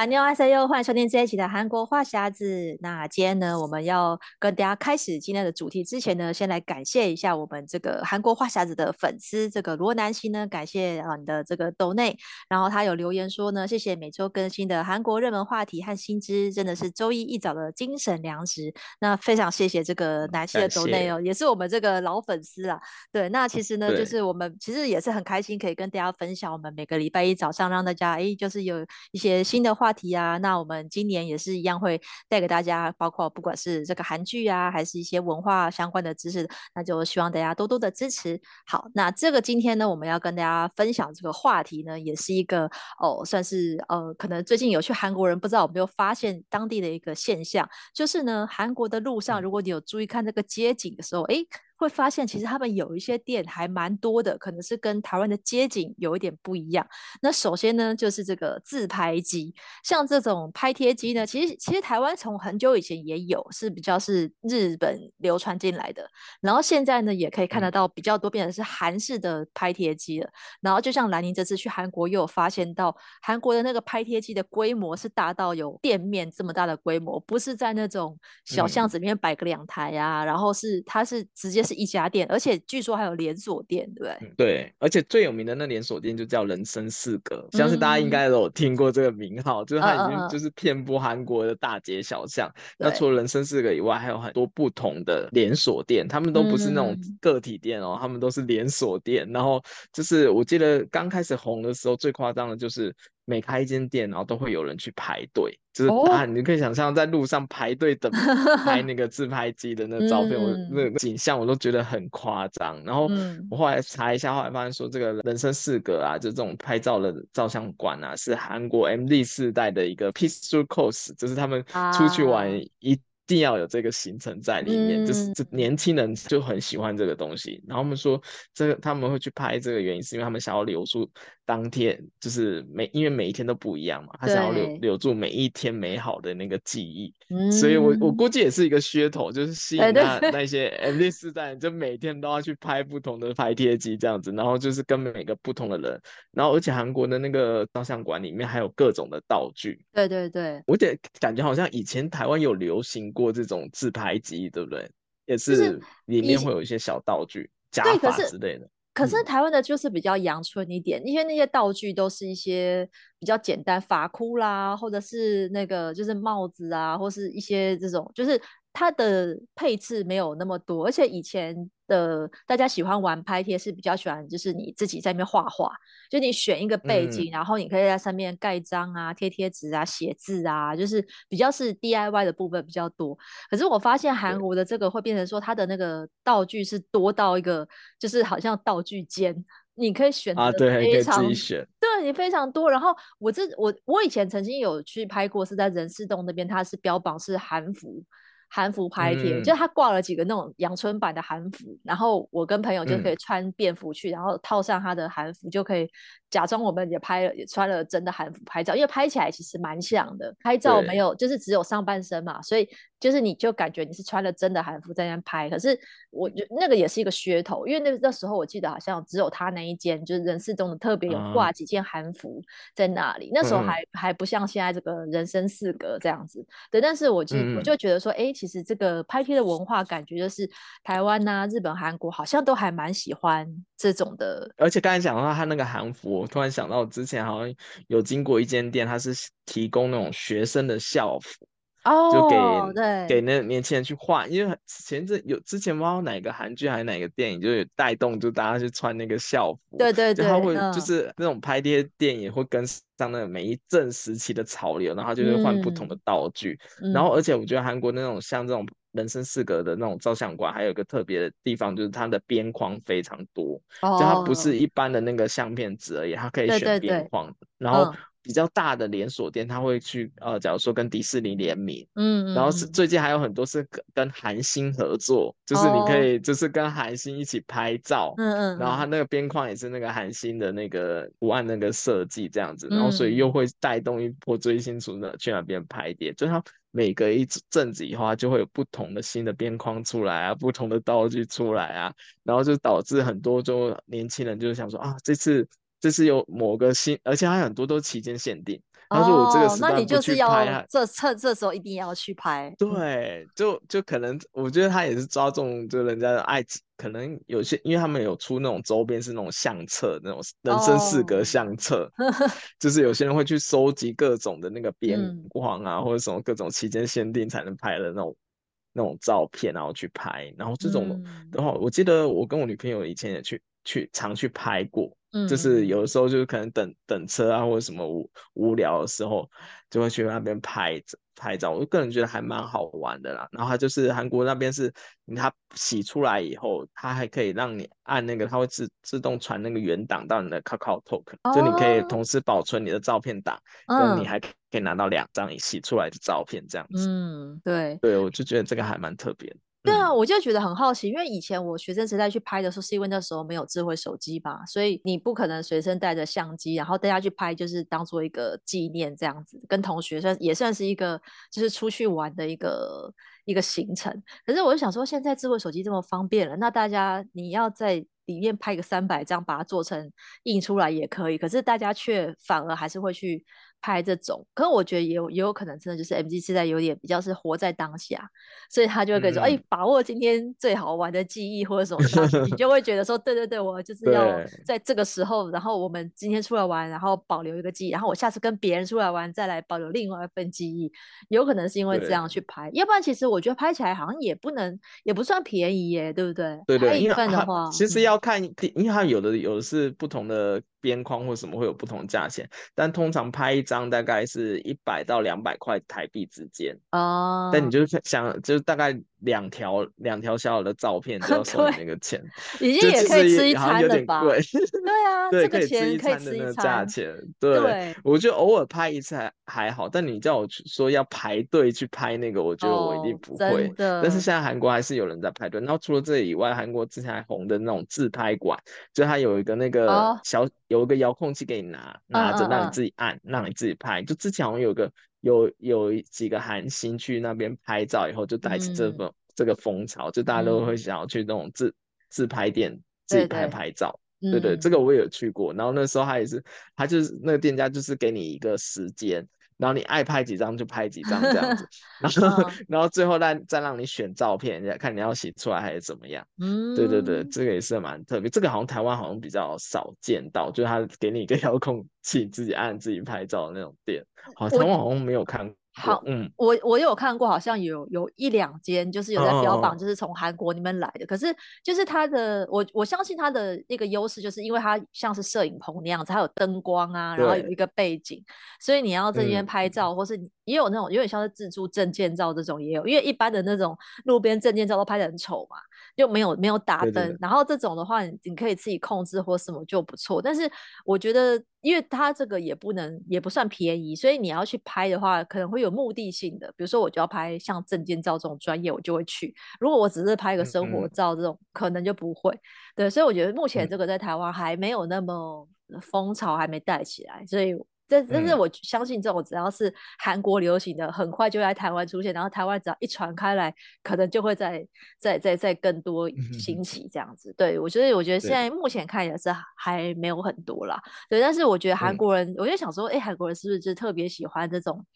安妞哈塞哟，欢迎收听这一期的韩国话匣子。那今天呢，我们要跟大家开始今天的主题之前呢，先来感谢一下我们这个韩国话匣子的粉丝，这个罗南希呢，感谢啊你的这个豆内，然后他有留言说呢，谢谢每周更新的韩国热门话题和新知，真的是周一一早的精神粮食。那非常谢谢这个南希的豆内哦，也是我们这个老粉丝了。对，那其实呢，就是我们其实也是很开心，可以跟大家分享我们每个礼拜一早上让大家哎，就是有一些新的话。话题啊，那我们今年也是一样会带给大家，包括不管是这个韩剧啊，还是一些文化相关的知识，那就希望大家多多的支持。好，那这个今天呢，我们要跟大家分享这个话题呢，也是一个哦，算是呃，可能最近有去韩国人不知道有没有发现当地的一个现象，就是呢，韩国的路上，如果你有注意看这个街景的时候，哎。会发现，其实他们有一些店还蛮多的，可能是跟台湾的街景有一点不一样。那首先呢，就是这个自拍机，像这种拍贴机呢，其实其实台湾从很久以前也有，是比较是日本流传进来的。然后现在呢，也可以看得到比较多变成是韩式的拍贴机了。然后就像兰宁这次去韩国，又有发现到韩国的那个拍贴机的规模是大到有店面这么大的规模，不是在那种小巷子里面摆个两台啊，嗯、然后是它是直接。是一家店，而且据说还有连锁店，对不对？而且最有名的那连锁店就叫人生四格，相信大家应该都有听过这个名号，嗯、就是它已经就是遍布韩国的大街小巷。嗯、那除了人生四格以外，还有很多不同的连锁店，他们都不是那种个体店哦，他、嗯、们都是连锁店。然后就是我记得刚开始红的时候，最夸张的就是。每开一间店，然后都会有人去排队，就是啊，你可以想象在路上排队等 拍那个自拍机的那照片，我那个景象我都觉得很夸张。然后我后来查一下，后来发现说这个人生四格啊，就这种拍照的照相馆啊，是韩国 M D 世代的一个 peaceful course，就是他们出去玩一。一定要有这个行程在里面，嗯、就是这年轻人就很喜欢这个东西。然后他们说，这个他们会去拍这个原因，是因为他们想要留住当天，就是每因为每一天都不一样嘛，他想要留留住每一天美好的那个记忆。嗯、所以我我估计也是一个噱头，就是吸引那那些 MZ 世代，就每天都要去拍不同的拍贴机这样子，然后就是跟每个不同的人，然后而且韩国的那个照相馆里面还有各种的道具。对对对，我觉得感觉好像以前台湾有流行过。过这种自拍机，对不对？也是里面会有一些小道具、假发之类的。可是台湾的就是比较阳春一点，嗯、因为那些道具都是一些比较简单，发箍啦，或者是那个就是帽子啊，或是一些这种，就是它的配置没有那么多，而且以前。的大家喜欢玩拍贴是比较喜欢，就是你自己在那边画画，就你选一个背景，嗯、然后你可以在上面盖章啊、贴贴纸啊、写字啊，就是比较是 DIY 的部分比较多。可是我发现韩国的这个会变成说，它的那个道具是多到一个，就是好像道具间，你可以选择非常，啊、对，对你非常多。然后我这我我以前曾经有去拍过，是在仁寺洞那边，它是标榜是韩服。韩服拍贴，嗯、就他挂了几个那种阳春版的韩服，然后我跟朋友就可以穿便服去，嗯、然后套上他的韩服，就可以假装我们也拍了，也穿了真的韩服拍照，因为拍起来其实蛮像的。拍照没有，就是只有上半身嘛，所以就是你就感觉你是穿了真的韩服在那拍。可是我觉那个也是一个噱头，因为那那时候我记得好像只有他那一间，就是人事中的特别有挂几件韩服在那里。嗯、那时候还还不像现在这个人生四格这样子。对，但是我就、嗯、我就觉得说，哎。其实这个拍片的文化，感觉就是台湾呐、啊、日本、韩国好像都还蛮喜欢这种的。而且刚才讲到他那个韩服，我突然想到，我之前好像有经过一间店，它是提供那种学生的校服。哦，就给给那年轻人去换，因为前阵有之前不知道哪个韩剧还是哪个电影，就有带动就大家去穿那个校服，对对对，他会就是那种拍这些电影会跟上那个每一阵时期的潮流，然后就会换不同的道具，嗯、然后而且我觉得韩国那种像这种人生四格的那种照相馆，还有一个特别的地方就是它的边框非常多，哦、就它不是一般的那个相片纸而已，它可以选边框，对对对然后。嗯。比较大的连锁店，它会去呃，假如说跟迪士尼联名，嗯，嗯，然后是最近还有很多是跟韩星合作，就是你可以就是跟韩星一起拍照，嗯嗯，然后它那个边框也是那个韩星的那个图案那个设计这样子，然后所以又会带动一波追星族呢去那边拍点，就他每隔一阵子以后，它就会有不同的新的边框出来啊，不同的道具出来啊，然后就导致很多就年轻人就是想说啊，这次这次有某个新，而且还很多都期间限定。他说我这个时段不去拍，哦，那你就是要这趁这时候一定要去拍。对，就就可能我觉得他也是抓中就人家的爱，可能有些因为他们有出那种周边是那种相册，那种人生四格相册，哦、就是有些人会去收集各种的那个边框啊，嗯、或者什么各种期间限定才能拍的那种那种照片，然后去拍。然后这种的话，嗯、我记得我跟我女朋友以前也去去常去拍过。嗯，就是有的时候就是可能等等车啊，或者什么无无聊的时候，就会去那边拍拍照。我个人觉得还蛮好玩的啦。然后它就是韩国那边是，它洗出来以后，它还可以让你按那个，它会自自动传那个原档到你的 KakaoTalk，哦，就你可以同时保存你的照片档，跟你还可以拿到两张你洗出来的照片这样子。嗯，对，对我就觉得这个还蛮特别的。对啊，我就觉得很好奇，因为以前我学生时代去拍的时候，是因为那时候没有智慧手机吧，所以你不可能随身带着相机，然后大家去拍，就是当做一个纪念这样子，跟同学算也算是一个就是出去玩的一个一个行程。可是我就想说，现在智慧手机这么方便了，那大家你要在里面拍个三百张，把它做成印出来也可以，可是大家却反而还是会去。拍这种，可是我觉得也有也有可能，真的就是 M G 现在有点比较是活在当下，所以他就会跟你说，哎、嗯。欸，把握今天最好玩的记忆或者什么，你就会觉得说，对对对，我就是要在这个时候，然后我们今天出来玩，然后保留一个记忆，然后我下次跟别人出来玩，再来保留另外一份记忆，有可能是因为这样去拍，要不然其实我觉得拍起来好像也不能，也不算便宜耶，对不对？对对，拍一份的话，其实要看，因为它有的有的是不同的。边框或什么会有不同价钱，但通常拍一张大概是一百到两百块台币之间哦。但你就是想，就是大概两条两条小小的照片 就要收你那个钱，已经也可以吃一餐了吧？对啊，对，这个钱可以吃一餐的那个价钱。对，对我觉得偶尔拍一次还还好，但你叫我去说要排队去拍那个，我觉得我一定不会。但是现在韩国还是有人在排队。然后除了这以外，韩国之前还红的那种自拍馆，就它有一个那个小。哦有一个遥控器给你拿，拿着让你自己按，嗯嗯嗯，让你自己拍。就之前好像有个有有几个韩星去那边拍照以后，就带起这个、嗯、这个风潮，就大家都会想要去那种自、嗯、自拍店自己拍拍照。对对，对，对，这个我也有去过。然后那时候他也是，他就是那个店家就是给你一个时间。然后你爱拍几张就拍几张这样子，然后、哦、然后最后再再让你选照片，看你要洗出来还是怎么样。嗯，对对对，这个也是蛮特别。这个好像台湾好像比较少见到，就是他给你一个 遥控器，自己按自己拍照的那种店，好，台湾好像没有看过。好，嗯，我我有看过，好像有有一两间，就是有在标榜，就是从韩国那边来的。哦、可是，就是它的，我我相信它的那个优势，就是因为它像是摄影棚那样子，它有灯光啊，然后有一个背景，所以你要这边拍照，嗯、或是也有那种有点像是自助证件照这种也有，因为一般的那种路边证件照都拍的很丑嘛。就没有没有打灯，对对对，然后这种的话，你你可以自己控制或什么就不错。但是我觉得，因为它这个也不能也不算便宜，所以你要去拍的话，可能会有目的性的。比如说，我就要拍像证件照这种专业，我就会去。如果我只是拍个生活照这种，嗯嗯，可能就不会。对，所以我觉得目前这个在台湾还没有那么风潮，还没带起来，所以。这但是我相信这种只要是韩国流行的，嗯、很快就在台湾出现，然后台湾只要一传开来，可能就会再再再再更多兴起这样子。嗯、对我觉得，我觉得现在目前看也是还没有很多啦。对，对，但是我觉得韩国人，嗯、我就想说，哎，韩国人是不是就特别喜欢这种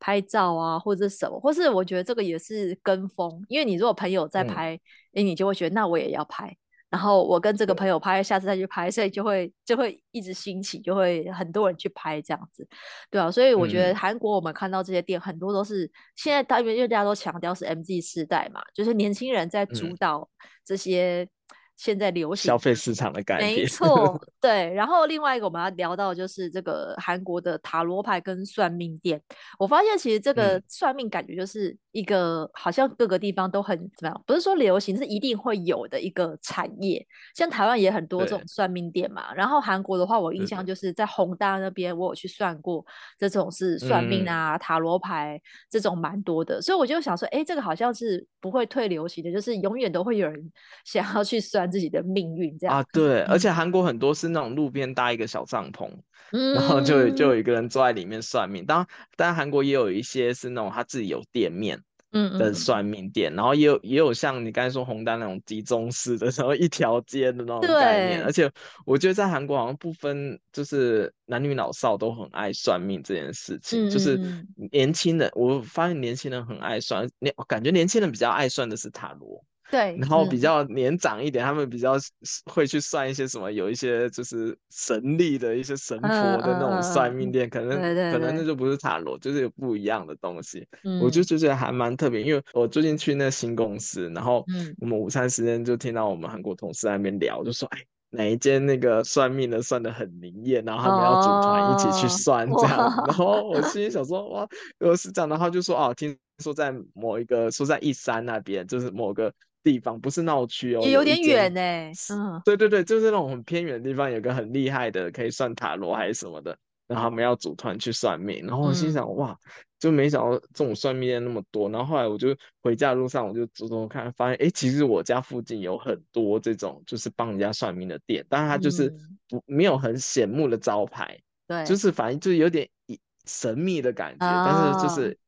拍照啊，或者什么？或是我觉得这个也是跟风，因为你如果朋友在拍，哎、嗯，你就会觉得那我也要拍。然后我跟这个朋友拍，下次再去拍，所以就会就会一直兴起，就会很多人去拍这样子，对啊，所以我觉得韩国我们看到这些店很多都是现在大约因为大家都强调是 MZ 世代嘛，就是年轻人在主导这些。现在流行消费市场的改变，没错，对。然后另外一个我们要聊到的就是这个韩国的塔罗牌跟算命店。我发现其实这个算命感觉就是一个好像各个地方都很怎么样，不是说流行，是一定会有的一个产业。像台湾也很多这种算命店嘛。然后韩国的话，我印象就是在宏大那边，我有去算过，这种是算命啊、塔罗牌这种蛮多的。所以我就想说，哎，这个好像是不会退流行的，就是永远都会有人 想要去算。自己的命运这样啊。对，而且韩国很多是那种路边搭一个小帐篷，嗯、然后就就有一个人坐在里面算命。当然，当然韩国也有一些是那种他自己有店面。嗯的算命店，嗯嗯，然后也有也有像你刚才说红单那种集中式的，然后一条街的那种概念。而且我觉得在韩国好像不分就是男女老少都很爱算命这件事情，嗯嗯，就是年轻人，我发现年轻人很爱算，年感觉年轻人比较爱算的是塔罗。对，然后比较年长一点，嗯，他们比较会去算一些什么，有一些就是神力的一些神佛的那种算命店，可能可能那就不是塔罗，就是有不一样的东西。嗯、我就就觉得还蛮特别，因为我最近去那新公司，然后我们午餐时间就听到我们韩国同事在那边聊，就说哎，哪一间那个算命的算的很灵验，然后他们要组团一起去算这样。哦、然后我心里想说哇，如果是这样的话，就说哦，听说在某一个说在一山那边，就是某个。地方不是闹区哦，也有点远呢、欸。嗯，对对对，就是那种很偏远的地方，有个很厉害的，可以算塔罗还是什么的，然后他们要组团去算命。然后我心想，嗯、哇，就没想到这种算命店那么多。然后后来我就回家的路上，我就走走看，发现哎，其实我家附近有很多这种就是帮人家算命的店，但是它就是不、嗯、没有很显目的招牌，对，就是反正就是有点神秘的感觉，哦、但是就是。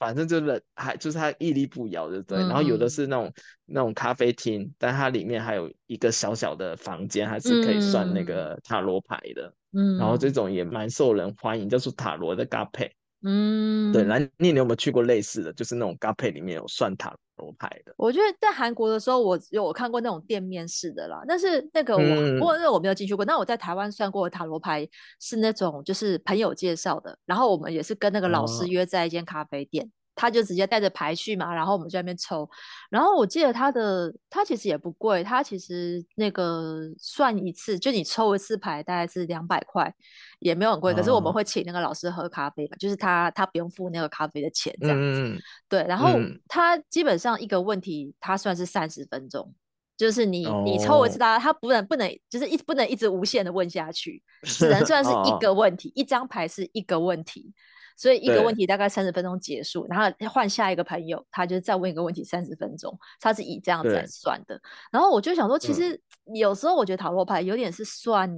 反正就是还就是它屹立不摇的对，嗯、然后有的是那种那种咖啡厅，但它里面还有一个小小的房间，还是可以算那个塔罗牌的。嗯，然后这种也蛮受人欢迎，叫做塔罗的咖啡。嗯，对，来，你有没有去过类似的，就是那种咖啡里面有算塔罗牌的？我觉得在韩国的时候，我有我看过那种店面式的啦，但是那个我，嗯、不过那个我没有进去过。那我在台湾算过的塔罗牌是那种就是朋友介绍的，然后我们也是跟那个老师约在一间咖啡店。哦他就直接带着牌去嘛，然后我们在那边抽。然后我记得他的，他其实也不贵，他其实那个算一次，就你抽一次牌大概是两百块，也没有很贵。可是我们会请那个老师喝咖啡嘛，就是他他不用付那个咖啡的钱这样子。嗯、对，然后他基本上一个问题，他算是三十分钟，就是你你抽一次他，他他不能不能就是一不能一直无限的问下去，只能算是一 个问题，一张牌是一个问题。所以一个问题大概三十分钟结束，然后换下一个朋友，他就再问一个问题三十分钟，他是以这样子来算的。然后我就想说，其实有时候我觉得塔罗牌有点是算。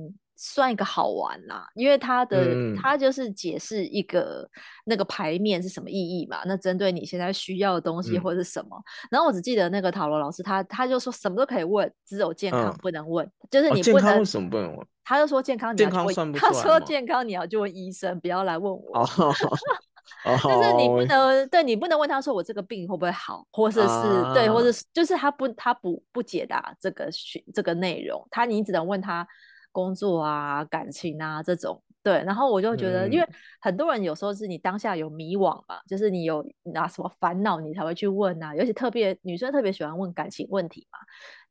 算一个好玩啦，因为他的他、嗯、就是解释一个那个牌面是什么意义嘛。那针对你现在需要的东西或者是什么，嗯、然后我只记得那个塔罗老师他他就说什么都可以问，只有健康不能问，嗯、就是你不能、哦、健康为什么不能问？他就说健康你要去问，健康他说健康你要就问医生，不要来问我。哦 就是你不能对你不能问他说我这个病会不会好，或者是、啊、对，或者是就是他不他不不解答这个这个内容，他你只能问他。工作啊，感情啊，这种。对，然后我就觉得，嗯、因为很多人有时候是你当下有迷惘嘛，就是你有那什么烦恼，你才会去问啊，尤其特别女生特别喜欢问感情问题嘛，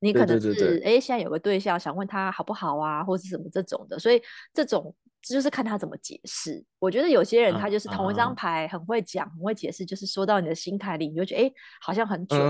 你可能是哎，现在有个对象想问他好不好啊，或是什么这种的，所以这种。就是看他怎么解释。我觉得有些人他就是同一张牌很会讲，很会解释，就是说到你的心态里，你就觉得哎，好像很准。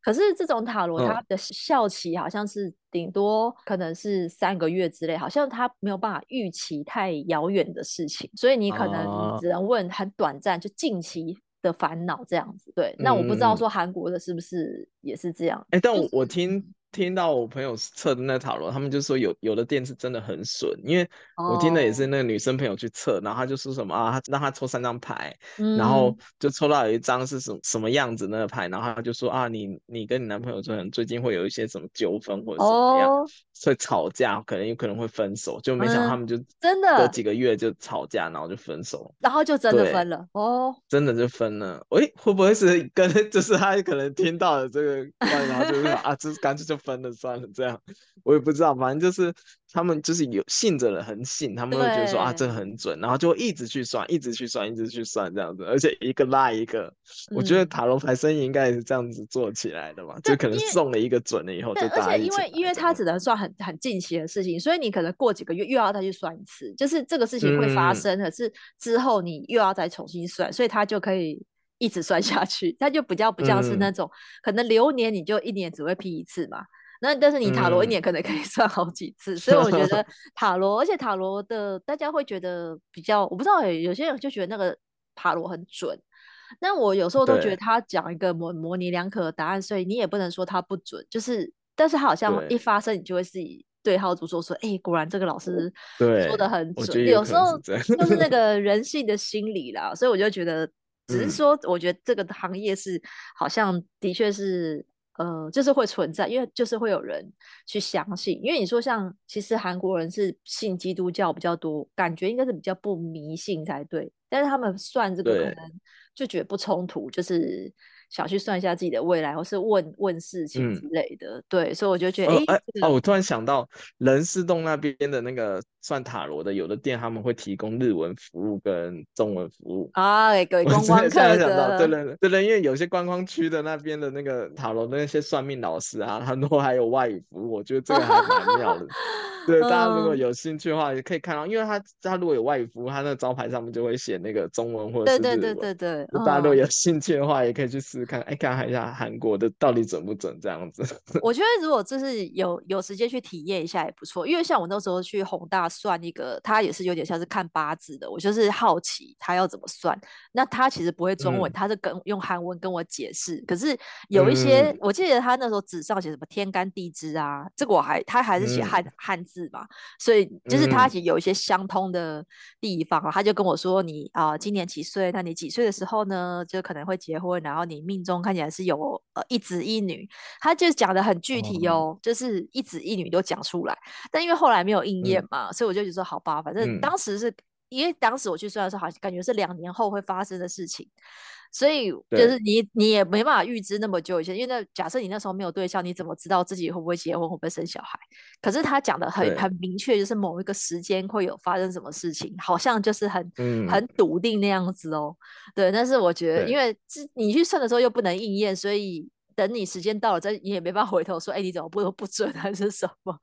可是这种塔罗它的效期好像是顶多可能是三个月之类，好像他没有办法预期太遥远的事情，所以你可能只能问很短暂，就近期的烦恼这样子。对，那我不知道说韩国的是不是也是这样？哎，但我我听。听到我朋友测的那塔罗，他们就说有有的店是真的很损，因为我听的也是那个女生朋友去测，oh. 然后他就说什么啊，他让他抽三张牌，嗯、然后就抽到有一张是什么什么样子那个牌，然后他就说啊，你你跟你男朋友可能最近会有一些什么纠纷或者怎么样，oh. 所以吵架可能有可能会分手，就没想到他们就真的隔几个月就吵架，然后就分手，然后就真的分了哦，oh. 真的就分了，诶、欸，会不会是跟 就是他可能听到了这个，然后就是说啊，这干脆就。分了算了，这样我也不知道，反正就是他们就是有信着的很信，他们会觉得说啊，这很准，然后就一直去算，一直去算，一直去算这样子，而且一个拉一个。嗯、我觉得塔罗牌生意应该也是这样子做起来的嘛，就可能送了一个准了以后就大家一起。而且因为因为他只能算很很近期的事情，所以你可能过几个月又要再去算一次，就是这个事情会发生，可是之后你又要再重新算，所以他就可以。一直算下去，它就比较不像是那种、嗯、可能流年你就一年只会批一次嘛，那但是你塔罗一年可能可以 算好几次，嗯、所以我觉得 塔罗，而且塔罗的大家会觉得比较，我不知道有些人就觉得那个塔罗很准，那我有时候都觉得他讲一个模模棱两可的答案，所以你也不能说他不准，就是。但是他好像一发生，你就会自己对号入座，说，哎、欸，果然这个老师说的很准。有时候就是那。个人性的心理啦，所以我就觉得，只是说，我觉得这个行业是好像的确是。呃，就是会存在，因为就是会有人去相信，因为你说像其实韩国人是信基督教比较多，感觉应该是比较不迷信才对，但是他们算这个可能就觉得不冲突，就是想去算一下自己的未来，或是问问事情之类的，嗯、对，所以我就觉得，哎、哦，我突然想到人事洞那边的那个。算塔罗的，有的店他们会提供日文服务跟中文服务啊，给 观光客的。对对对对，因为有些观光区的那边的那个塔罗的那些算命老师啊，他们都还有外语服务，我觉得这个还蛮妙的。对，大家如果有兴趣的话，也可以看到，因为他他如果有外语服务，他那个招牌上面就会写那个中文或者是日文。对对对对对。大家如果有兴趣的话，也可以去试试看，哎，看一下韩国的到底准不准这样子。我觉得如果就是有有时间去体验一下也不错，因为像我那时候去宏大。算一个，他也是有点像是看八字的。我就是好奇他要怎么算。那他其实不会中文，嗯、他是跟用韩文跟我解释。可是有一些，嗯、我记得他那时候纸上写什么天干地支啊，这个我还他还是写汉汉、嗯、字嘛，所以就是他其实有一些相通的地方。他就跟我说你：“你、呃、啊，今年几岁？那你几岁的时候呢，就可能会结婚。然后你命中看起来是有呃一子一女。”他就讲得很具体哦，嗯、就是一子一女都讲出来。但因为后来没有应验嘛，嗯、所以我就觉得说好吧，反正当时是、嗯、因为当时我去算的时候，好像感觉是两年后会发生的事情，所以就是你你也没办法预知那么久以前，因为那假设你那时候没有对象，你怎么知道自己会不会结婚，会不会生小孩？可是他讲的很很明确，就是某一个时间会有发生什么事情，好像就是很、嗯、很笃定那样子哦。对，但是我觉得，因为你去算的时候又不能应验，所以。等你时间到了，再你也没办法回头说，哎、欸，你怎么不不准还是什么？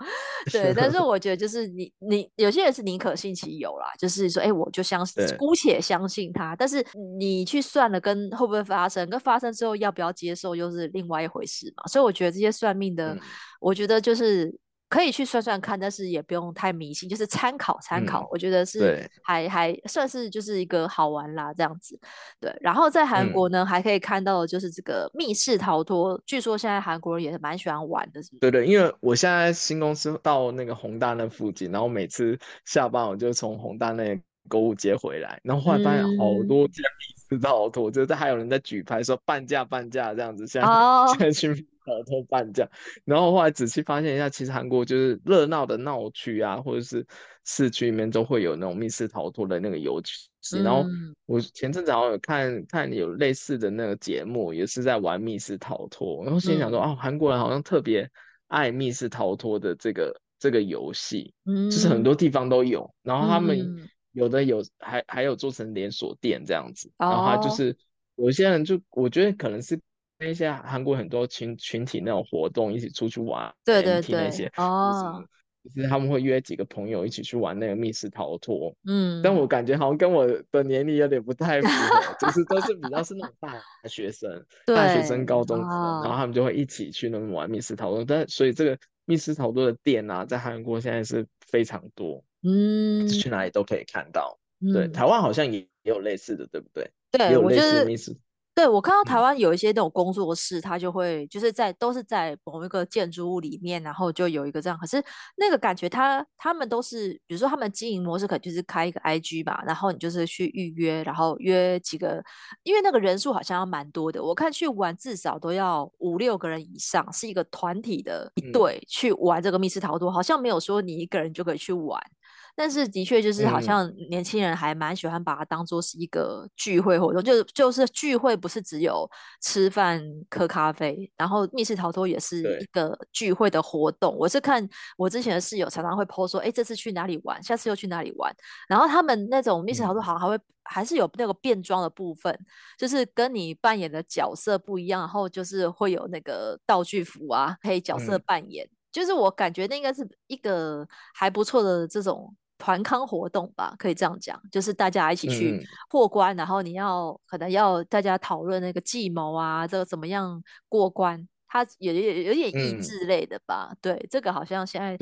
对，但是我觉得就是你你有些人是宁可信其有啦，就是说，哎、欸，我就相信，姑且相信他。但是你去算了，跟会不会发生，跟发生之后要不要接受，又是另外一回事嘛。所以我觉得这些算命的，嗯、我觉得就是。可以去算算看，但是也不用太迷信，就是参考参考。嗯、我觉得是还还算是就是一个好玩啦，这样子。对，然后在韩国呢，嗯、还可以看到的就是这个密室逃脱，据说现在韩国人也是蛮喜欢玩的，是不是？对对，因为我现在新公司到那个宏大那附近，然后每次下班我就从宏大那购物街回来，然后后来发现好多家密室逃脱，就是还有人在举牌说半价半价这样子，现在、oh. 现在去。逃脱半价，然后后来仔细发现一下，其实韩国就是热闹的闹区啊，或者是市区里面都会有那种密室逃脱的那个游戏。然后我前阵子好像有看看有类似的那个节目，也是在玩密室逃脱。然后心里想说，哦，韩国人好像特别爱密室逃脱的这个这个游戏，就是很多地方都有。然后他们有的有还还有做成连锁店这样子。然后他就是有些人就我觉得可能是。那些韩国很多群群体那种活动，一起出去玩，对对对，那些哦，就是他们会约几个朋友一起去玩那个密室逃脱，嗯，但我感觉好像跟我的年龄有点不太符合，就是都是比较是那种大学生，大学生、高中生，然后他们就会一起去那边玩密室逃脱，但所以这个密室逃脱的店啊，在韩国现在是非常多，嗯，去哪里都可以看到，对，台湾好像也也有类似的，对不对？对，也有类似的密室。对，我看到台湾有一些那种工作室，他就会就是在都是在某一个建筑物里面，然后就有一个这样。可是那个感觉他，他他们都是，比如说他们经营模式可能就是开一个 IG 吧，然后你就是去预约，然后约几个，因为那个人数好像要蛮多的。我看去玩至少都要五六个人以上，是一个团体的一队去玩这个密室逃脱，好像没有说你一个人就可以去玩。但是的确就是好像年轻人还蛮喜欢把它当做是一个聚会活动，就就是聚会不是只有吃饭喝咖啡，然后密室逃脱也是一个聚会的活动。我是看我之前的室友常常会 po 说，哎，这次去哪里玩，下次又去哪里玩。然后他们那种密室逃脱好像还会还是有那个变装的部分，就是跟你扮演的角色不一样，然后就是会有那个道具服啊，可以角色扮演。就是我感觉那应该是一个还不错的这种。团康活动吧，可以这样讲，就是大家一起去过关，嗯、然后你要可能要大家讨论那个计谋啊，这个怎么样过关，它有有有点益智类的吧？嗯、对，这个好像现在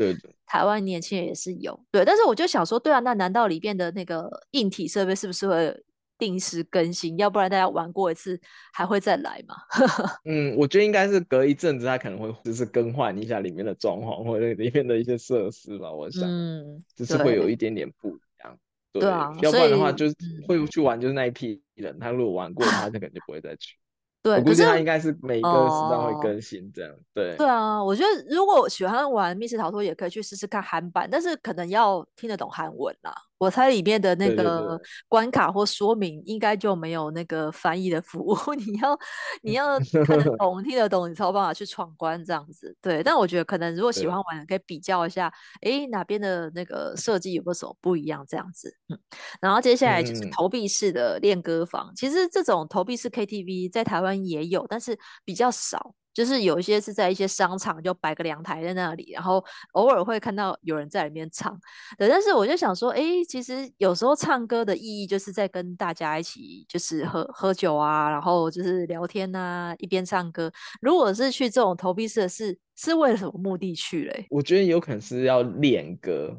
台湾年轻人也是有，对，但是我就想说，对啊，那难道里边的那个硬体设备是不是会定时更新，要不然大家玩过一次还会再来嘛？嗯，我觉得应该是隔一阵子，他可能会就是更换一下里面的装潢或者里面的一些设施吧。我想，嗯，就是会有一点点不一样。对，对啊，要不然的话就是会去玩就是那一批人，他如果玩过，他就肯定不会再去。对，我估计他应该是每一个时段会更新这样。哦、对，对啊，我觉得如果喜欢玩密室逃脱，也可以去试试看韩版，但是可能要听得懂韩文啦。我猜里面的那个关卡或说明应该就没有那个翻译的服务，你要你要看得 懂、听得懂，你才有办法去闯关这样子。对，但我觉得可能如果喜欢玩，可以比较一下，哎，哪边的那个设计有没有什么不一样这样子。嗯，然后接下来就是投币式的练歌房，嗯、其实这种投币式 KTV 在台湾也有，但是比较少。就是有一些是在一些商场就摆个凉台在那里，然后偶尔会看到有人在里面唱。对，但是我就想说，哎，其实有时候唱歌的意义就是在跟大家一起，就是喝喝酒啊，然后就是聊天啊，一边唱歌。如果是去这种投币式的是。是为了什么目的去嘞？我觉得有可能是要练歌，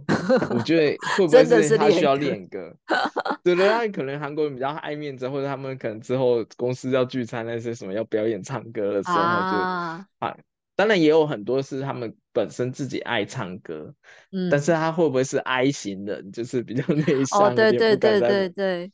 我觉得会不 会是他需要练歌？对 对，他可能韩国人比较爱面子，或者他们可能之后公司要聚餐那些什么要表演唱歌的时候就啊，啊，当然也有很多是他们本身自己爱唱歌，嗯，但是他会不会是 I 型人，就是比较 内向？哦，对对对对对。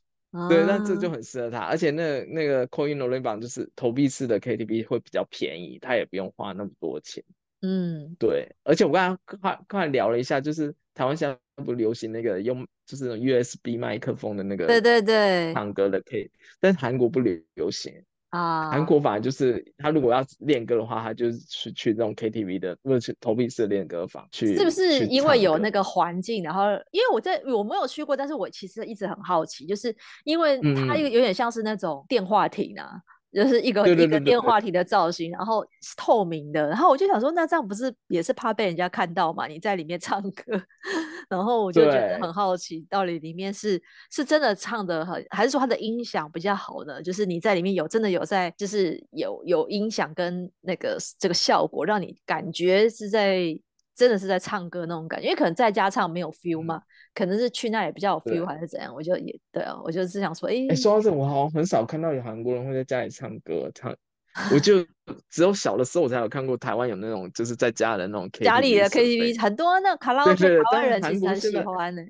对，那这就很适合他，而且那那个 Coin No Name 就是投币式的 KTV 会比较便宜，他也不用花那么多钱。嗯，对，而且我刚刚快快聊了一下，就是台湾现在不流行那个用就是那种 USB 麦克风的那个，对对对，唱歌的 K，但是韩国不流流行啊，韩国反而就是他如果要练歌的话，他就是去去那种 KTV 的，或者去投币式的练歌房去，是不是因为有那个环境？然后因为我在我没有去过，但是我其实一直很好奇，就是因为它有有点像是那种电话亭啊。就是一个一个电话亭的造型，然后是透明的，然后我就想说，那这样不是也是怕被人家看到嘛？你在里面唱歌，然后我就觉得很好奇，到底里面是是真的唱的很，还是说它的音响比较好呢？就是你在里面有真的有在，就是有有音响跟那个这个效果，让你感觉是在。真的是在唱歌那种感觉，因为可能在家唱没有 feel 嘛，嗯、可能是去那里比较有 feel 还是怎样，我就也对啊，我就是想说，哎、欸，哎、欸，说到这，我好像很少看到有韩国人会在家里唱歌唱，我就 只有小的时候我才有看过台湾有那种就是在家的那种 KTV 家里的 KTV 很多那卡拉 OK 台湾人其实很喜欢呢、欸。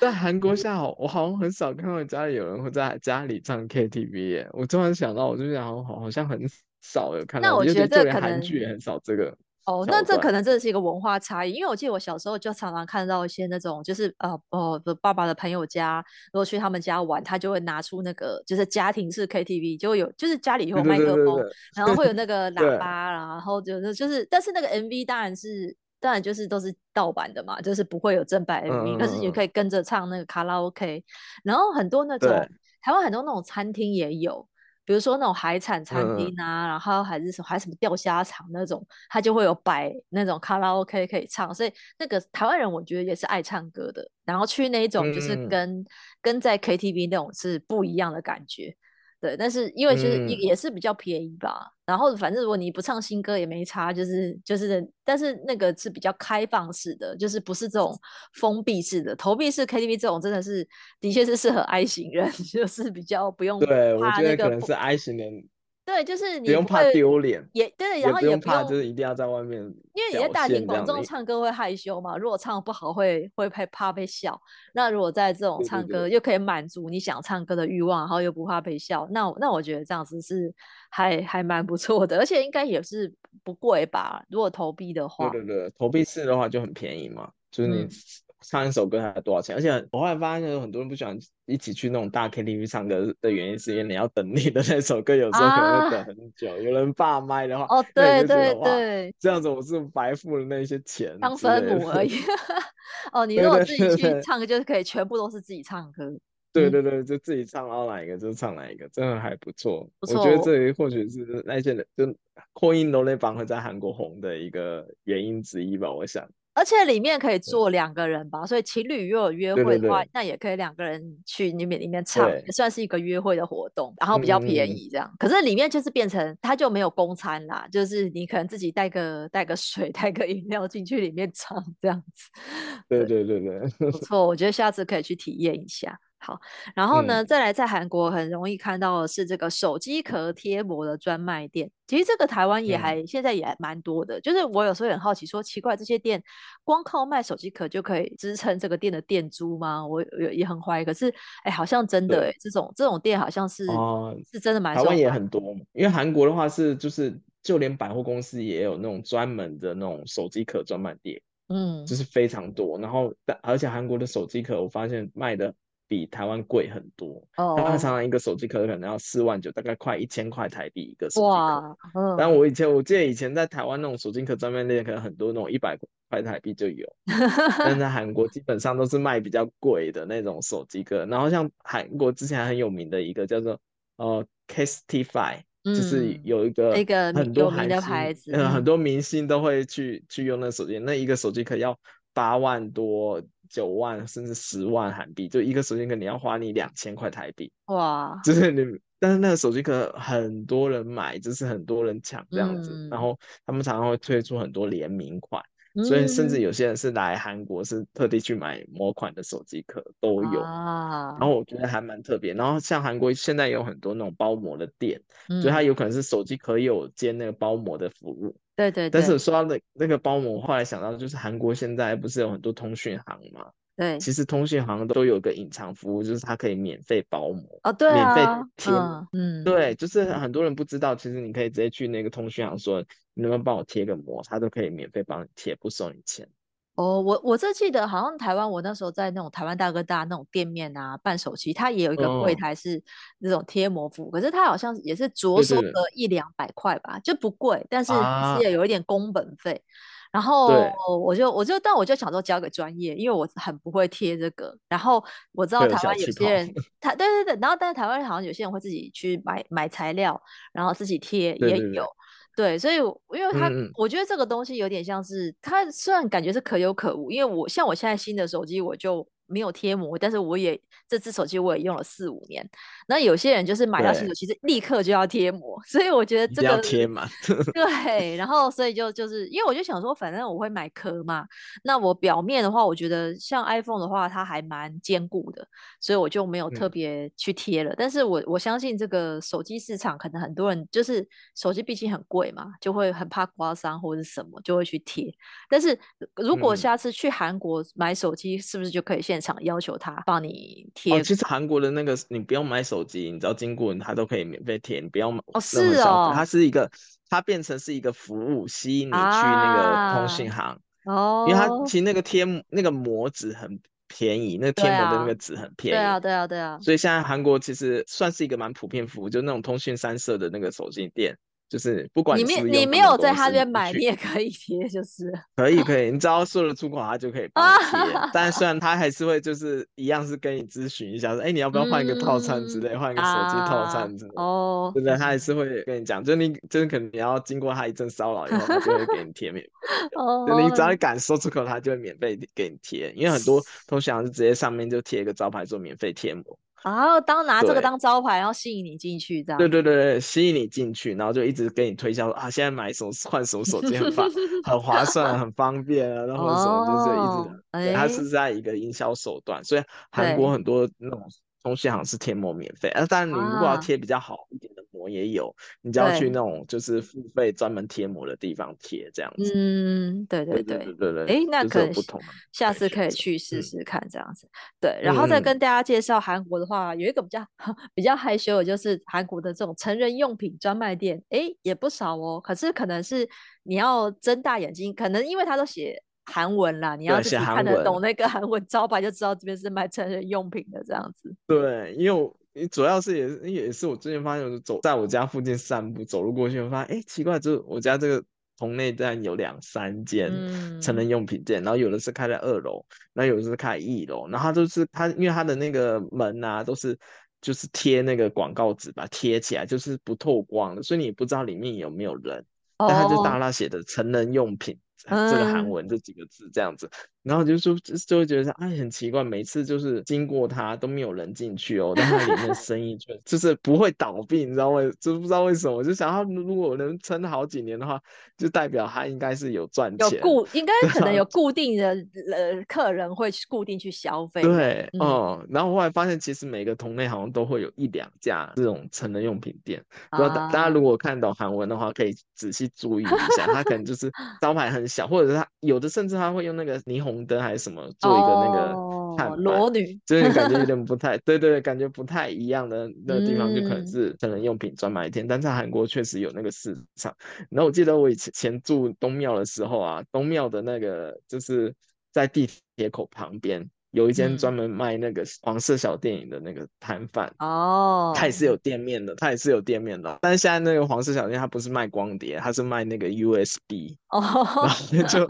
在韩国下好，我好像很少看到家里有人会在家里唱 KTV 耶。我突然想到，我就想好好好像很少有看到，那我觉得可能韩剧也很少这个。哦，那这可能真的是一个文化差异，因为我记得我小时候就常常看到一些那种，就是呃哦的爸爸的朋友家，如果去他们家玩，他就会拿出那个就是家庭式 KTV，就会有就是家里有麦克风，对对对对对，然后会有那个喇叭，然后就是就是，但是那个 MV 当然是当然就是都是盗版的嘛，就是不会有正版 MV，可、嗯、是你可以跟着唱那个卡拉 OK，然后很多那种台湾很多那种餐厅也有。比如说那种海产餐厅啊，嗯、然后还是什么还什么钓虾场那种，它就会有摆那种卡拉 OK 可以唱，所以那个台湾人我觉得也是爱唱歌的，然后去那一种就是跟、嗯、跟在 KTV 那种是不一样的感觉。对，但是因为其实也也是比较便宜吧，嗯、然后反正如果你不唱新歌也没差，就是就是，但是那个是比较开放式的，就是不是这种封闭式的，投币式 KTV 这种真的是的确是适合 I 型人，就是比较不用怕、那个。对，我觉得可能是 I 型人。对，就是你不，不用怕丢脸，也对，然后也不用，怕，就是一定要在外面，因为你在大庭广众唱歌会害羞嘛，如果唱不好会会害怕被笑。那如果在这种唱歌又可以满足你想唱歌的欲望，然后又不怕被笑，那那我觉得这样子是还还蛮不错的，而且应该也是不贵吧？如果投币的话，对对对，投币式的话就很便宜嘛，就是你。嗯唱一首歌才多少钱？而且我后来发现，有很多人不喜欢一起去那种大 KTV 唱歌的原因，是因为你要等你的那首歌，有时候可能会等很久。啊、有人霸麦的话，哦，对对对，这样子我是白付了那些钱，当分母而已。哦，你如果自己去唱歌，就是可以全部都是自己唱歌。对对对，就自己唱，到哪一个就唱哪一个，真的还不错。不错，我觉得这里或许是那些人就 Coin No Name 会在韩国红的一个原因之一吧，我想。而且里面可以坐两个人吧，所以情侣如果有约会的话，对对对，那也可以两个人去里面里面唱，也算是一个约会的活动，然后比较便宜这样。嗯、可是里面就是变成它就没有公餐啦，就是你可能自己带个带个水、带个饮料进去里面唱这样子。对对对对，不错，我觉得下次可以去体验一下。好，然后呢，嗯、再来在韩国很容易看到的是这个手机壳贴膜的专卖店。其实这个台湾也还、嗯、现在也还蛮多的。就是我有时候很好奇，说奇怪，这些店光靠卖手机壳就可以支撑这个店的店租吗？我也也很怀疑。可是，哎，好像真的，哎，这种这种店好像是、呃、是真的蛮。台湾也很多，因为韩国的话是就是就连百货公司也有那种专门的那种手机壳专卖店，嗯，就是非常多。然后，但而且韩国的手机壳，我发现卖的。比台湾贵很多，哦，他常常一个手机壳可能要四万九，大概快一千块台币一个手机壳。嗯，但我以前我记得以前在台湾那种手机壳专卖店，可能很多那种一百块台币就有，但在韩国基本上都是卖比较贵的那种手机壳。然后像韩国之前很有名的一个叫做呃 Casetify，就是有一个一个很多韩的牌子，嗯，很多明星都会去去用那个手机，那一个手机壳要八万多。九万甚至十万韩币，就一个手机壳你要花你两千块台币，哇！就是 你，但是那个手机壳很多人买，就是很多人抢这样子，嗯，然后他们常常会推出很多联名款。所以甚至有些人是来韩国是特地去买某款的手机壳都有，啊，然后我觉得还蛮特别。然后像韩国现在有很多那种包膜的店，嗯，所以它有可能是手机壳有兼那个包膜的服务。对对对。但是说到那那个包膜，后来想到就是韩国现在不是有很多通讯行嘛？对，其实通讯行都有个隐藏服务，就是它可以免费包膜哦，对啊，免费贴，嗯，对，就是很多人不知道，其实你可以直接去那个通讯行说，你能不能帮我贴个膜，他都可以免费帮你贴，不收你钱。哦，我我这记得好像台湾，我那时候在那种台湾大哥大那种店面啊办手机，它也有一个柜台是那种贴膜服务，可是它好像也是着收个一两百块吧，就不贵，但是是也有一点工本费。然后我就我就但我就想说交给专业，因为我很不会贴这个。然后我知道台湾有些人，台对对对，然后但是台湾好像有些人会自己去买买材料，然后自己贴也有。对对对对，所以因为它、嗯，我觉得这个东西有点像是它虽然感觉是可有可无，因为我像我现在新的手机我就。没有贴膜，但是我也这只手机我也用了四五年。那有些人就是买到新手机，其实立刻就要贴膜，所以我觉得这个要贴嘛。对，然后所以就就是因为我就想说，反正我会买壳嘛，那我表面的话，我觉得像 iPhone 的话，它还蛮坚固的，所以我就没有特别去贴了。嗯、但是我我相信这个手机市场，可能很多人就是手机毕竟很贵嘛，就会很怕刮伤或者是什么，就会去贴。但是如果下次去韩国买手机，是不是就可以现场要求他帮你贴。哦，其实韩国的那个你不用买手机，你只要经过他都可以免费贴，你不要买。哦，是哦，它是一个，它变成是一个服务，吸引你去那个通讯行。哦、啊。因为它其实那个贴那个膜纸很便宜，那个贴膜的那个纸很便宜。对啊，对啊，对啊。所以现在韩国其实算是一个蛮普遍服务，就那种通讯三社的那个手机店。就是不管你没你没有在他这边买，你也可以贴，就是 可以可以，你只要说了出口，他就可以帮你贴。但虽然他还是会就是一样是跟你咨询一下，说哎、欸、你要不要换一个套餐之类，换、嗯、一个手机套餐之类。哦，对不对？他还是会跟你讲，就你就是可能你要经过他一阵骚扰以后，他就会给你贴免费。哦，就你只要敢说出口，他就会免费给你贴。因为很多通讯行是直接上面就贴一个招牌做免费贴膜。然后当拿这个当招牌，然后吸引你进去，这样。对对对对，吸引你进去，然后就一直给你推销啊，现在买手换什么手机很方 很划算，很方便啊，然后什么就是一直，哦、它是在一个营销手段，所以韩国很多那种。东西好像是贴膜免费，啊，但你如果要贴比较好一点的膜也有，啊、你就要去那种就是付费专门贴膜的地方贴这样子。嗯，对对对对对对。哎，那可以，下次可以去试试看这样子。嗯、对，然后再跟大家介绍韩国的话，有一个比较 比较害羞的，就是韩国的这种成人用品专卖店，哎，也不少哦。可是可能是你要睁大眼睛，可能因为他都写。韩文啦，你要自己看得懂那个 韩文招牌，就知道这边是卖成人用品的这样子。对，因为你主要是也是也是我最近发现，我走在我家附近散步，走路过去，我发现哎、欸，奇怪，就是我家这个同内站有两三间成人用品店，嗯，然后有的是开在二楼，然后有的是开一楼，然后它都是它，因为它的那个门啊都是就是贴那个广告纸吧，贴起来就是不透光的，所以你也不知道里面有没有人，但他就大大写的成人用品。这个韩文这几个字这样子。然后就说就就会觉得哎很奇怪，每次就是经过它都没有人进去哦，但它里面生意却就是不会倒闭，你知道为就不知道为什么，我就想它如果能撑好几年的话，就代表它应该是有赚钱，有固应该可能有固定的呃客人会固定去消费。对，哦、嗯，然后后来发现其实每个同类好像都会有一两家这种成人用品店，不知道大家如果看懂韩文的话，可以仔细注意一下，它可能就是招牌很小，或者是它有的甚至他会用那个霓虹。灯还是什么，做一个那个看裸女，就是感觉有 点不太对，对对，感觉不太一样的那个地方，就可能是成人用品专卖店。嗯、但在韩国确实有那个市场。然后我记得我以前住东庙的时候啊，东庙的那个就是在地铁口旁边有一间专门卖那个黄色小电影的那个摊贩哦，他也是有店面的，他也是有店面的。但是现在那个黄色小电影，他不是卖光碟，它是卖那个 USB 哦，然后就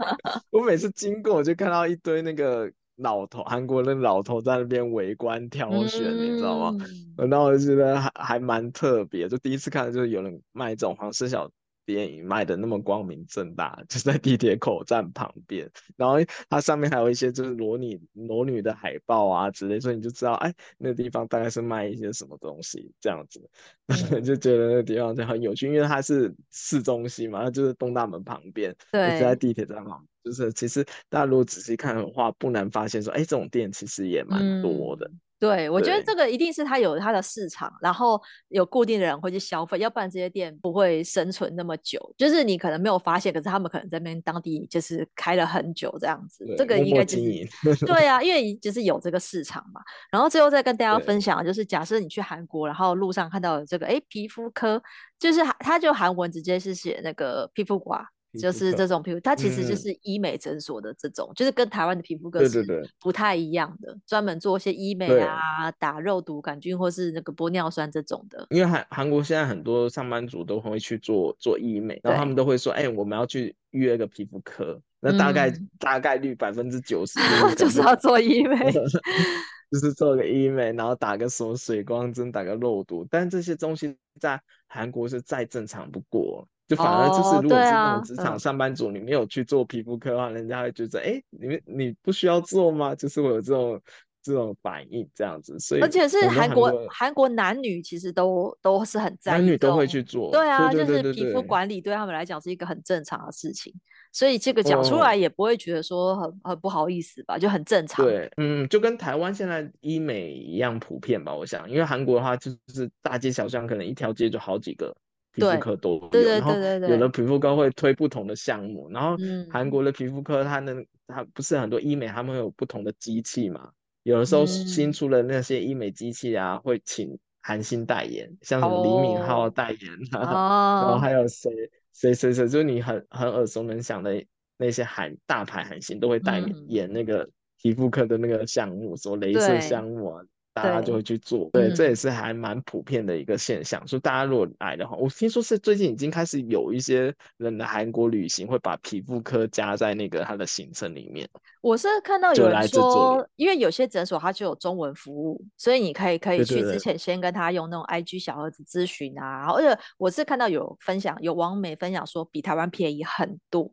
我每次经过，我就看到一堆那个老头，韩国的老头在那边围观挑选，嗯、你知道吗？然后我就觉得还还蛮特别，就第一次看到就是有人卖这种黄色小。电影卖的那么光明正大，就在地铁口站旁边，然后它上面还有一些就是裸女裸女的海报啊之类，所以你就知道，哎，那个地方大概是卖一些什么东西这样子，嗯、就觉得那个地方就很有趣，因为它是市中心嘛，它就是东大门旁边，对，就在地铁站旁边，就是其实大家如果仔细看的话，不难发现说，哎，这种店其实也蛮多的。嗯对，我觉得这个一定是它有它的市场，然后有固定的人会去消费，要不然这些店不会生存那么久。就是你可能没有发现，可是他们可能在那边当地就是开了很久这样子。这个应该就是 对啊，因为就是有这个市场嘛。然后最后再跟大家分享，就是假设你去韩国，然后路上看到这个哎皮肤科，就是它就韩文直接是写那个皮肤 과。 就是这种皮肤，它其实就是医美诊所的这种，嗯、就是跟台湾的皮肤科是不太一样的，专门做一些医美啊、打肉毒杆菌或是那个玻尿酸这种的。因为韩韩国现在很多上班族都会去做做医美，然后他们都会说：“哎、欸，我们要去预约个皮肤科。”那大概、嗯、大概率百分之九十就是 要做医美，就是做个医美，然后打个什么水光针、打个肉毒，但这些东西在韩国是再正常不过。就反而就是，如果是那种职场上班族，你没有去做皮肤科的话，人家会觉得，哎，你们你不需要做吗？就是会有这种这种反应这样子，所以而且是韩国韩国男女其实都都是很在意，男女都会去做，对啊，就是皮肤管理对他们来讲是一个很正常的事情，所以这个讲出来也不会觉得说很很不好意思吧，就很正常。对，嗯，就跟台湾现在医美一样普遍吧，我想，因为韩国的话就是大街小巷可能一条街就好几个。皮肤科都有，对对对对对，然后有的皮肤科会推不同的项目，然后韩国的皮肤科它能，它不是很多医美，他们有不同的机器嘛？有的时候新出的那些医美机器啊，会请韩星代言，像什么李敏镐代言啊，然后还有谁谁谁谁，就是你很很耳熟能详的那些韩大牌韩星都会代言那个皮肤科的那个项目，什么镭射项目啊。大家就会去做，对，对，这也是还蛮普遍的一个现象。所以大家如果来的话，我听说是最近已经开始有一些人来韩国旅行，会把皮肤科加在那个他的行程里面。我是看到有人说，因为有些诊所它就有中文服务，所以你可以可以去之前先跟他用那种 IG 小盒子咨询啊。而且我是看到有分享，有网美分享说比台湾便宜很多，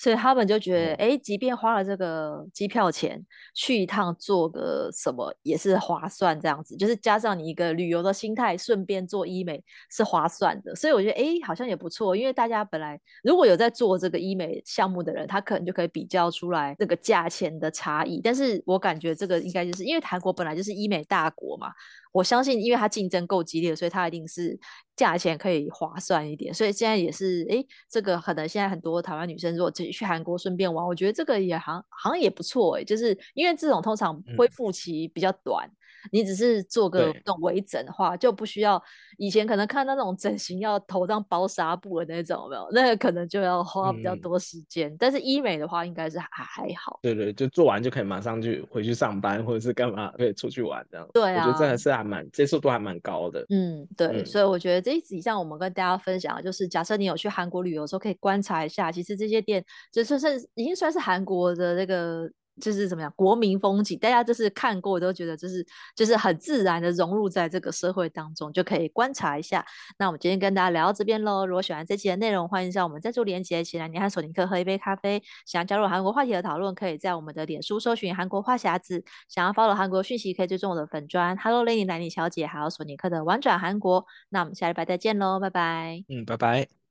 所以他们就觉得，哎、嗯，即便花了这个机票钱去一趟做个什么也是划算。算这样子，就是加上你一个旅游的心态，顺便做医美是划算的，所以我觉得哎，好像也不错。因为大家本来如果有在做这个医美项目的人，他可能就可以比较出来这个价钱的差异。但是我感觉这个应该就是因为韩国本来就是医美大国嘛。我相信，因为它竞争够激烈，所以它一定是价钱可以划算一点。所以现在也是，哎，这个可能现在很多台湾女生如果自己去韩国顺便玩，我觉得这个也好像好像也不错哎。就是因为这种通常恢复期比较短，嗯、你只是做个那种微整的话，就不需要以前可能看到那种整形要头上包纱布的那种，有没有？那个可能就要花比较多时间。嗯、但是医美的话，应该是还还好。对对，就做完就可以马上去回去上班，或者是干嘛可以出去玩这样。对啊，我觉得这还是还。蛮接受度还蛮高的，嗯，对，嗯、所以我觉得这一集像我们跟大家分享的，就是假设你有去韩国旅游的时候，可以观察一下，其实这些店就是是已经算是韩国的那个就是怎么样，国民风景，大家就是看过都觉得就是就是很自然的融入在这个社会当中，就可以观察一下。那我们今天跟大家聊到这边喽。如果喜欢这期的内容，欢迎上我们赞助连结，请来你和索尼克喝一杯咖啡。想要加入韩国话题的讨论，可以在我们的脸书搜寻韩国话匣子。想要 follow 韩国讯息，可以追踪我的粉专 Hello Lady 兰妮小姐，还有索尼克的玩转韩国。那我们下礼拜再见喽，拜拜。嗯，拜拜。